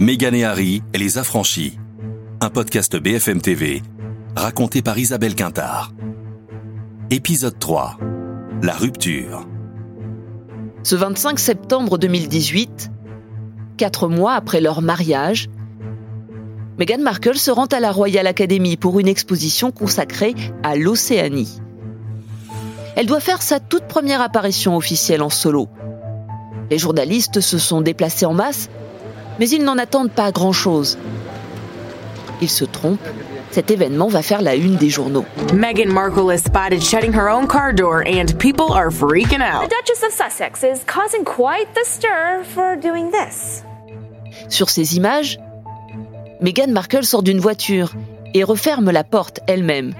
Mégane et Harry et les affranchis. Un podcast BFM TV raconté par Isabelle Quintard. Épisode 3. La rupture. Ce 25 septembre 2018, quatre mois après leur mariage, Meghan Markle se rend à la Royal Academy pour une exposition consacrée à l'Océanie. Elle doit faire sa toute première apparition officielle en solo. Les journalistes se sont déplacés en masse, mais ils n'en attendent pas grand-chose. Ils se trompent. Cet événement va faire la une des journaux. Meghan Markle is spotted shutting her own car door and people are freaking out. The Duchess of Sussex is causing quite the stir for doing this. Sur ces images, Meghan Markle sort d'une voiture et referme la porte elle-même.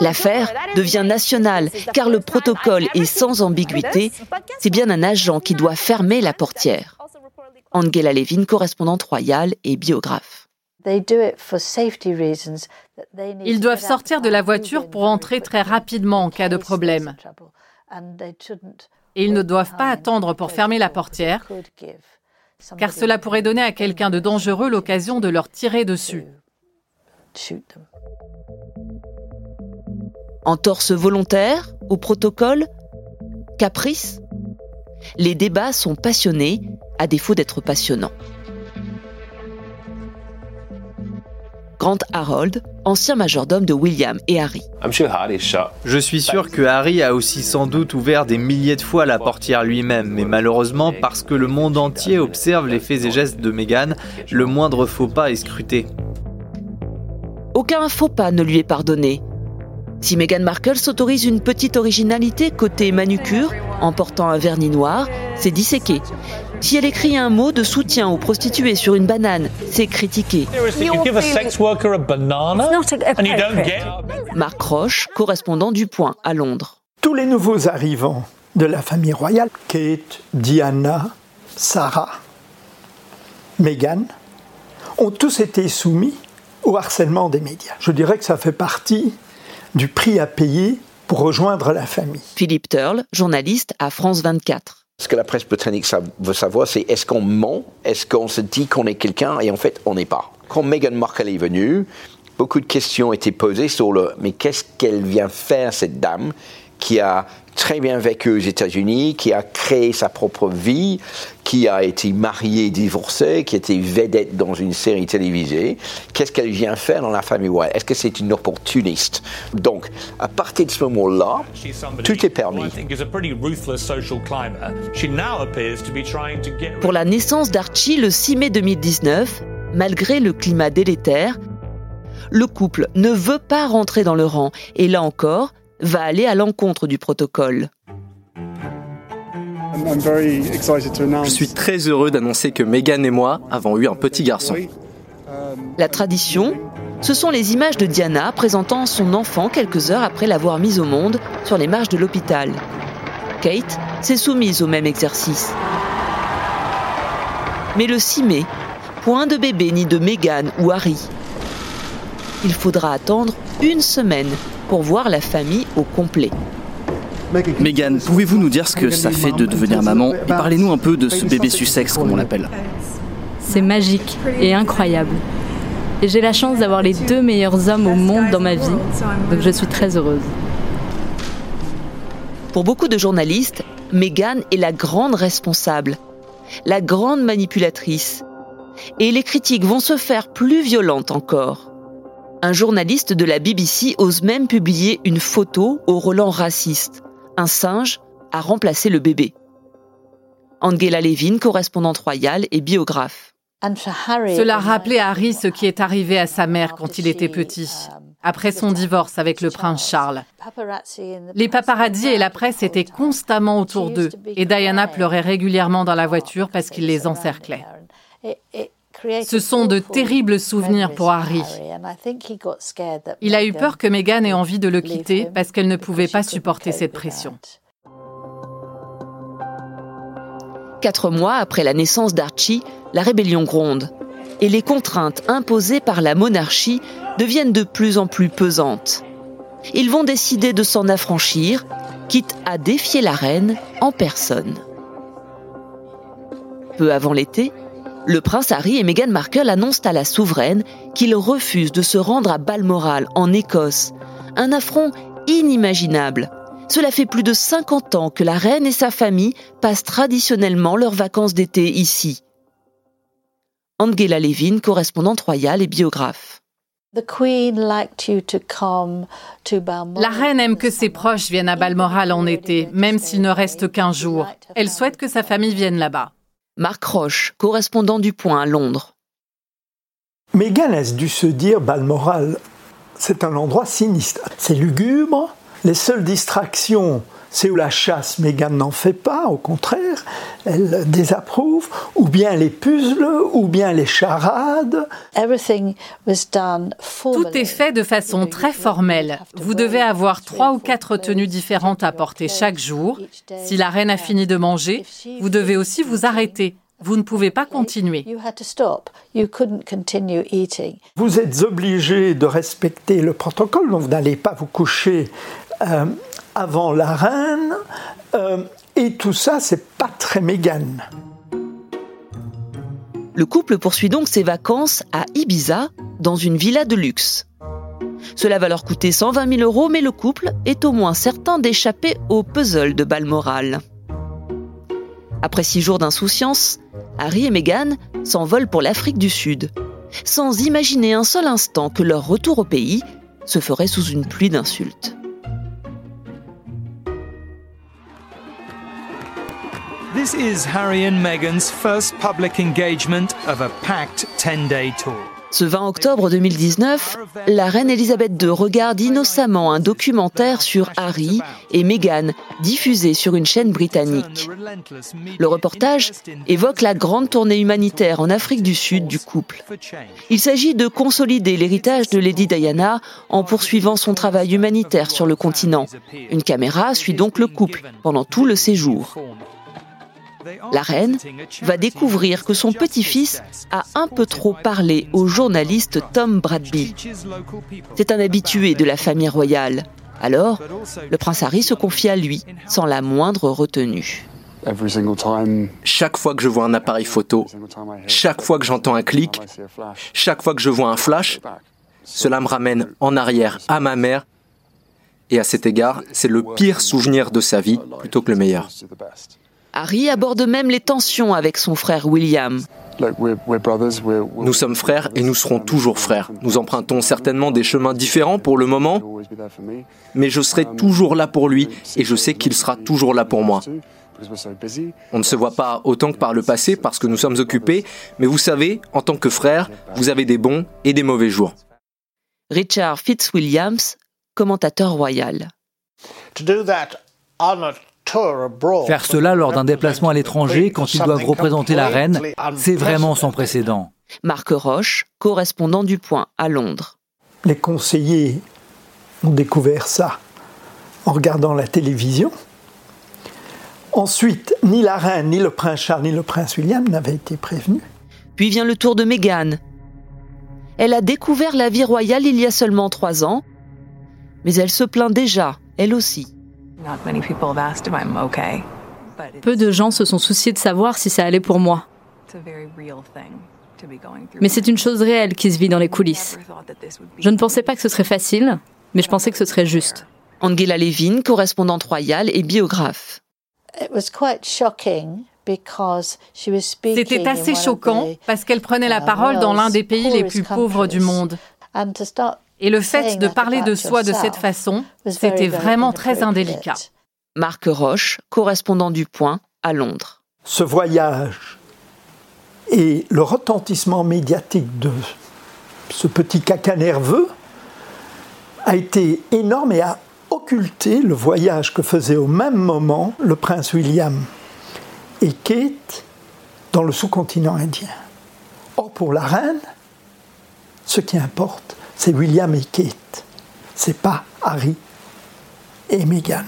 L'affaire devient nationale car le protocole est sans ambiguïté. C'est bien un agent qui doit fermer la portière. Angela Levin, correspondante royale et biographe. Ils doivent sortir de la voiture pour entrer très rapidement en cas de problème. Et ils ne doivent pas attendre pour fermer la portière, car cela pourrait donner à quelqu'un de dangereux l'occasion de leur tirer dessus. Entorse volontaire au protocole? Caprice? Les débats sont passionnés, à défaut d'être passionnants. Grant Harold, ancien majordome de William et Harry. Je suis sûr que Harry a aussi sans doute ouvert des milliers de fois la portière lui-même, mais malheureusement, parce que le monde entier observe les faits et gestes de Meghan, le moindre faux pas est scruté. Aucun faux pas ne lui est pardonné. Si Meghan Markle s'autorise une petite originalité côté manucure, en portant un vernis noir, c'est disséqué. Si elle écrit un mot de soutien aux prostituées sur une banane, c'est critiqué. Marc Roche, correspondant du Point à Londres. Tous les nouveaux arrivants de la famille royale, Kate, Diana, Sarah, Meghan, ont tous été soumis au harcèlement des médias. Je dirais que ça fait partie du prix à payer pour rejoindre la famille. Philippe Turle, journaliste à France 24. Ce que la presse britannique veut savoir, c'est est-ce qu'on ment, est-ce qu'on se dit qu'on est quelqu'un? Et en fait on n'est pas. Quand Meghan Markle est venue, beaucoup de questions étaient posées sur le mais qu'est-ce qu'elle vient faire cette dame qui a très bien vécu aux États-Unis, qui a créé sa propre vie, qui a été mariée, divorcée, qui était vedette dans une série télévisée. Qu'est-ce qu'elle vient faire dans la famille royale Est-ce que c'est une opportuniste? Donc, à partir de ce moment-là, tout est permis. Pour la naissance d'Archie le 6 mai 2019, malgré le climat délétère, le couple ne veut pas rentrer dans le rang et là encore, va aller à l'encontre du protocole. Je suis très heureux d'annoncer que Meghan et moi avons eu un petit garçon. La tradition, ce sont les images de Diana présentant son enfant quelques heures après l'avoir mise au monde sur les marches de l'hôpital. Kate s'est soumise au même exercice. Mais le 6 mai, point de bébé ni de Meghan ou Harry. Il faudra attendre une semaine pour voir la famille au complet. Megan, pouvez-vous nous dire ce que ça fait de devenir maman et parlez-nous un peu de ce bébé Sussex comme on l'appelle C'est magique et incroyable. Et j'ai la chance d'avoir les deux meilleurs hommes au monde dans ma vie, donc je suis très heureuse. Pour beaucoup de journalistes, Meghan est la grande responsable, la grande manipulatrice. Et les critiques vont se faire plus violentes encore. Un journaliste de la BBC ose même publier une photo au relent raciste. Un singe a remplacé le bébé. Angela Levin, correspondante royale et biographe. Cela rappelait à Harry ce qui est arrivé à sa mère quand il était petit, après son divorce avec le prince Charles. Les paparazzi et la presse étaient constamment autour d'eux, et Diana pleurait régulièrement dans la voiture parce qu'il les encerclait. Ce sont de terribles souvenirs pour Harry. Il a eu peur que Meghan ait envie de le quitter parce qu'elle ne pouvait pas supporter cette pression. Quatre mois après la naissance d'Archie, la rébellion gronde et les contraintes imposées par la monarchie deviennent de plus en plus pesantes. Ils vont décider de s'en affranchir, quitte à défier la reine en personne. Peu avant l'été, Le prince Harry et Meghan Markle annoncent à la souveraine qu'ils refusent de se rendre à Balmoral, en Écosse. Un affront inimaginable. Cela fait plus de 50 ans que la reine et sa famille passent traditionnellement leurs vacances d'été ici. Angela Levin, correspondante royale et biographe. La reine aime que ses proches viennent à Balmoral en été, même s'il ne reste qu'un jour. Elle souhaite que sa famille vienne là-bas. Marc Roche, correspondant du Point à Londres. Meghan a dû se dire Balmoral, c'est un endroit sinistre. C'est lugubre, les seules distractions, c'est où la chasse, Meghan n'en fait pas, au contraire, elle désapprouve, ou bien les puzzles, ou bien les charades. Tout est fait de façon très formelle. Vous devez avoir trois ou quatre tenues différentes à porter chaque jour. Si la reine a fini de manger, vous devez aussi vous arrêter. Vous ne pouvez pas continuer. Vous êtes obligé de respecter le protocole, donc vous n'allez pas vous coucher euh, avant la reine. Euh, et tout ça, c'est pas très mégane. Le couple poursuit donc ses vacances à Ibiza, dans une villa de luxe. Cela va leur coûter 120 000 euros, mais le couple est au moins certain d'échapper au puzzle de Balmoral. Après six jours d'insouciance, Harry et Meghan s'envolent pour l'Afrique du Sud, sans imaginer un seul instant que leur retour au pays se ferait sous une pluie d'insultes. This is Harry and Meghan's first public engagement of a packed 10-day tour. Ce 20 octobre 2019, la reine Elisabeth II regarde innocemment un documentaire sur Harry et Meghan, diffusé sur une chaîne britannique. Le reportage évoque la grande tournée humanitaire en Afrique du Sud du couple. Il s'agit de consolider l'héritage de Lady Diana en poursuivant son travail humanitaire sur le continent. Une caméra suit donc le couple pendant tout le séjour. La reine va découvrir que son petit-fils a un peu trop parlé au journaliste Tom Bradby. C'est un habitué de la famille royale. Alors, le prince Harry se confie à lui, sans la moindre retenue. Chaque fois que je vois un appareil photo, chaque fois que j'entends un clic, chaque fois que je vois un flash, cela me ramène en arrière à ma mère. Et à cet égard, c'est le pire souvenir de sa vie plutôt que le meilleur. Harry aborde même les tensions avec son frère William. Nous sommes frères et nous serons toujours frères. Nous empruntons certainement des chemins différents pour le moment, mais je serai toujours là pour lui et je sais qu'il sera toujours là pour moi. On ne se voit pas autant que par le passé parce que nous sommes occupés, mais vous savez, en tant que frère, vous avez des bons et des mauvais jours. Richard Fitzwilliams, commentateur royal. Faire cela lors d'un déplacement à l'étranger quand ils doivent représenter la reine, c'est vraiment sans précédent. Marc Roche, correspondant du Point à Londres. Les conseillers ont découvert ça en regardant la télévision. Ensuite, ni la reine, ni le prince Charles, ni le prince William n'avaient été prévenus. Puis vient le tour de Meghan. Elle a découvert la vie royale il y a seulement trois ans, mais elle se plaint déjà, elle aussi. Peu de gens se sont souciés de savoir si ça allait pour moi. Mais c'est une chose réelle qui se vit dans les coulisses. Je ne pensais pas que ce serait facile, mais je pensais que ce serait juste. Angela Levin, correspondante royale et biographe. C'était assez choquant parce qu'elle prenait la parole dans l'un des pays les plus pauvres du monde. Et le fait de parler de soi de cette façon, c'était vraiment très indélicat. Marc Roche, correspondant du Point à Londres. Ce voyage et le retentissement médiatique de ce petit caca nerveux a été énorme et a occulté le voyage que faisait au même moment le prince William et Kate dans le sous-continent indien. Or, pour la reine, ce qui importe, c'est William et Kate. C'est pas Harry et Meghan.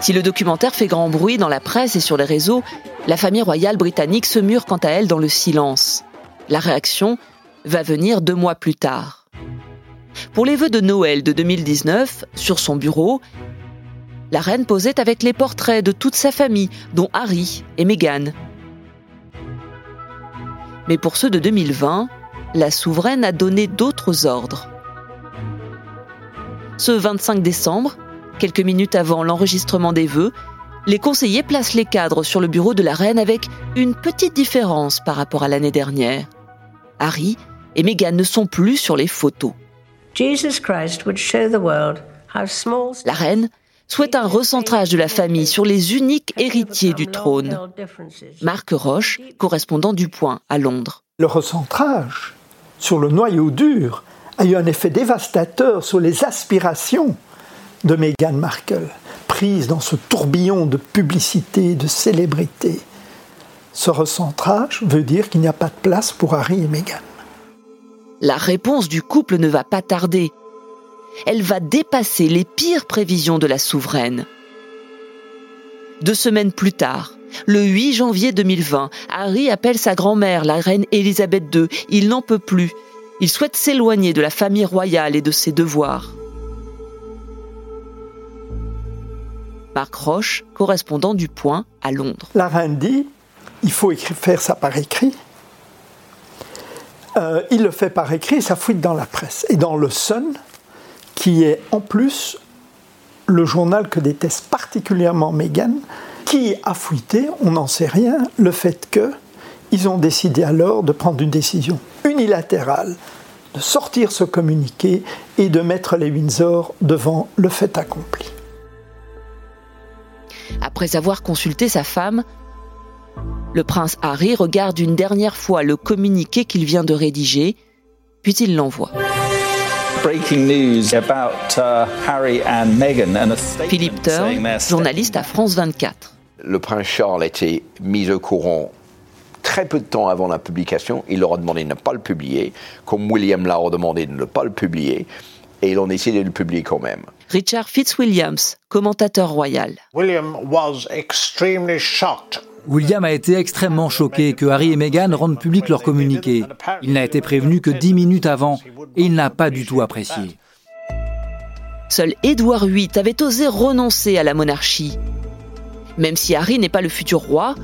Si le documentaire fait grand bruit dans la presse et sur les réseaux, la famille royale britannique se mure quant à elle dans le silence. La réaction va venir deux mois plus tard. Pour les vœux de Noël de 2019, sur son bureau, la reine posait avec les portraits de toute sa famille, dont Harry et Meghan. Mais pour ceux de 2020, la souveraine a donné d'autres ordres. Ce 25 décembre, quelques minutes avant l'enregistrement des vœux, les conseillers placent les cadres sur le bureau de la reine avec une petite différence par rapport à l'année dernière. Harry et Meghan ne sont plus sur les photos. La reine souhaite un recentrage de la famille sur les uniques héritiers du trône. Marc Roche, correspondant du Point à Londres. Le recentrage sur le noyau dur a eu un effet dévastateur sur les aspirations de Meghan Markle, prise dans ce tourbillon de publicité, de célébrité. Ce recentrage veut dire qu'il n'y a pas de place pour Harry et Meghan. La réponse du couple ne va pas tarder. Elle va dépasser les pires prévisions de la souveraine. Deux semaines plus tard, le 8 janvier 2020, Harry appelle sa grand-mère, la reine Elisabeth II. Il n'en peut plus. Il souhaite s'éloigner de la famille royale et de ses devoirs. Marc Roche, correspondant du Point à Londres. La reine dit il faut faire ça par écrit. Euh, il le fait par écrit, ça fuite dans la presse. Et dans le Sun, qui est en plus le journal que déteste particulièrement Meghan, qui a fuité, on n'en sait rien, le fait que ils ont décidé alors de prendre une décision unilatérale, de sortir ce communiqué et de mettre les Windsor devant le fait accompli. Après avoir consulté sa femme, le prince Harry regarde une dernière fois le communiqué qu'il vient de rédiger, puis il l'envoie. Philippe Turl, journaliste à France 24. Le prince Charles a été mis au courant très peu de temps avant la publication. Il leur a demandé de ne pas le publier, comme William l'a demandé de ne pas le publier, et ils ont décidé de le publier quand même. Richard Fitzwilliams, commentateur royal. William William a été extrêmement choqué que Harry et Meghan rendent public leur communiqué. Il n'a été prévenu que dix minutes avant et il n'a pas du tout apprécié. Seul Édouard VIII avait osé renoncer à la monarchie. Même si Harry n'est pas le futur roi,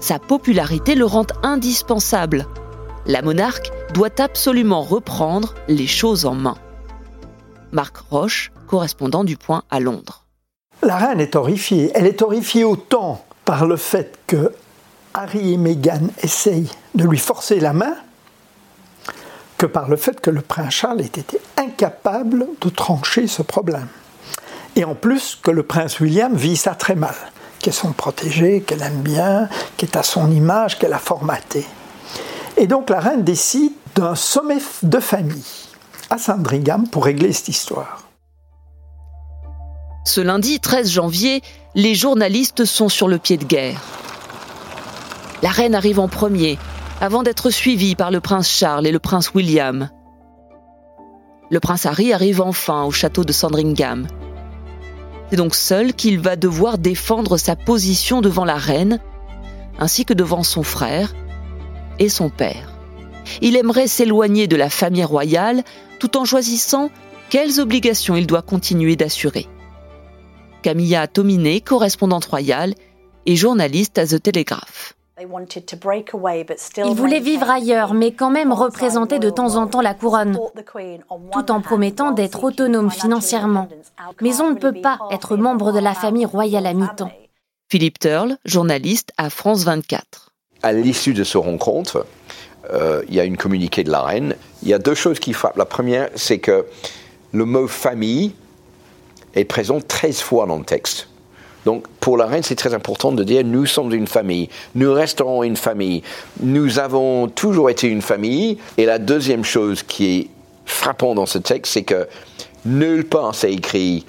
sa popularité le rend indispensable. La monarque doit absolument reprendre les choses en main. Marc Roche, correspondant du Point à Londres. La reine est horrifiée. Elle est horrifiée autant par le fait que Harry et Meghan essayent de lui forcer la main que par le fait que le prince Charles ait été incapable de trancher ce problème. Et en plus que le prince William vit ça très mal, qu'elle son protégé, qu'elle aime bien, qui est à son image, qu'elle a formaté. Et donc la reine décide d'un sommet de famille à Sandringham pour régler cette histoire. Ce lundi 13 janvier, les journalistes sont sur le pied de guerre. La reine arrive en premier, avant d'être suivie par le prince Charles et le prince William. Le prince Harry arrive enfin au château de Sandringham. C'est donc seul qu'il va devoir défendre sa position devant la reine, ainsi que devant son frère et son père. Il aimerait s'éloigner de la famille royale tout en choisissant quelles obligations il doit continuer d'assurer. Camilla Tominé, correspondante royale et journaliste à The Telegraph. Ils voulaient vivre ailleurs, mais quand même représenter de temps en temps la couronne, tout en promettant d'être autonomes financièrement. Mais on ne peut pas être membre de la famille royale à mi-temps. Philippe Turle, journaliste à France 24. À l'issue de ce rencontre, euh, il y a une communiqué de la reine. Il y a deux choses qui frappent. La première, c'est que le mot famille est présent 13 fois dans le texte. Donc pour la reine, c'est très important de dire nous sommes une famille, nous resterons une famille, nous avons toujours été une famille. Et la deuxième chose qui est frappante dans ce texte, c'est que nulle part c'est écrit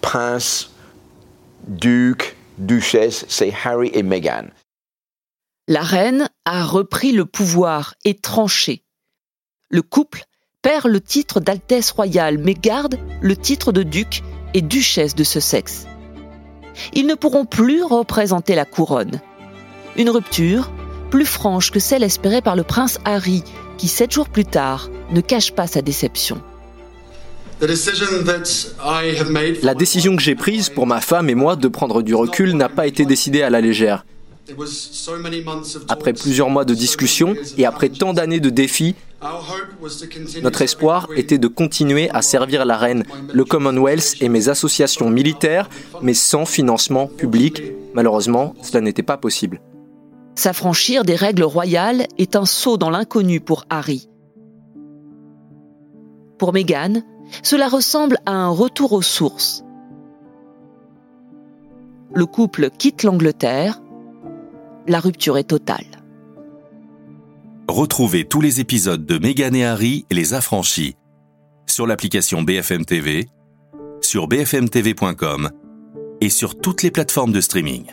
prince, duc, duchesse, c'est Harry et Meghan. La reine a repris le pouvoir et tranché. Le couple perd le titre d'Altesse royale mais garde le titre de duc et duchesse de ce sexe. Ils ne pourront plus représenter la couronne. Une rupture plus franche que celle espérée par le prince Harry, qui sept jours plus tard ne cache pas sa déception. La décision que j'ai prise pour ma femme et moi de prendre du recul n'a pas été décidée à la légère. Après plusieurs mois de discussions et après tant d'années de défis, notre espoir était de continuer à servir la reine, le Commonwealth et mes associations militaires, mais sans financement public. Malheureusement, cela n'était pas possible. S'affranchir des règles royales est un saut dans l'inconnu pour Harry. Pour Meghan, cela ressemble à un retour aux sources. Le couple quitte l'Angleterre, la rupture est totale. Retrouvez tous les épisodes de Meghan et Harry les affranchis sur l'application BFM TV, sur bfmtv.com et sur toutes les plateformes de streaming.